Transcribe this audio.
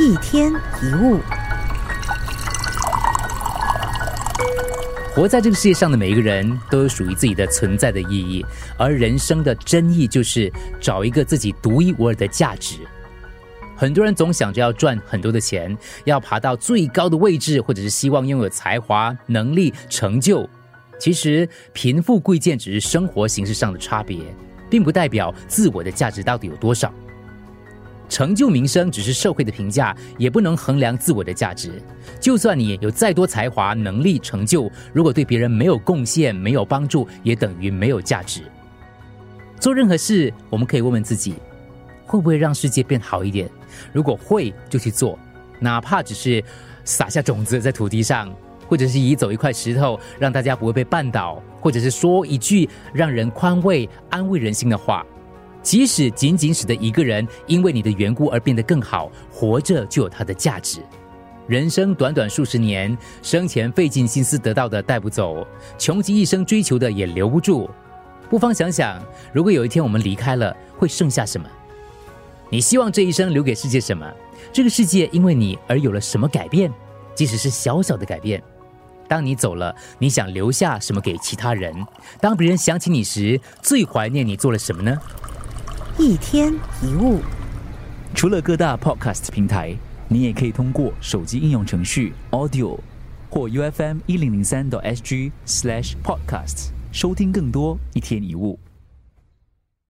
一天一物，活在这个世界上的每一个人都有属于自己的存在的意义，而人生的真意就是找一个自己独一无二的价值。很多人总想着要赚很多的钱，要爬到最高的位置，或者是希望拥有才华、能力、成就。其实，贫富贵贱只是生活形式上的差别，并不代表自我的价值到底有多少。成就名声只是社会的评价，也不能衡量自我的价值。就算你有再多才华、能力、成就，如果对别人没有贡献、没有帮助，也等于没有价值。做任何事，我们可以问问自己：会不会让世界变好一点？如果会，就去做，哪怕只是撒下种子在土地上，或者是移走一块石头，让大家不会被绊倒，或者是说一句让人宽慰、安慰人心的话。即使仅仅使得一个人因为你的缘故而变得更好，活着就有它的价值。人生短短数十年，生前费尽心思得到的带不走，穷极一生追求的也留不住。不妨想想，如果有一天我们离开了，会剩下什么？你希望这一生留给世界什么？这个世界因为你而有了什么改变？即使是小小的改变。当你走了，你想留下什么给其他人？当别人想起你时，最怀念你做了什么呢？一天一物，除了各大 podcast 平台，你也可以通过手机应用程序 Audio 或 U F M 一零零三 SG slash podcast 收听更多一天一物。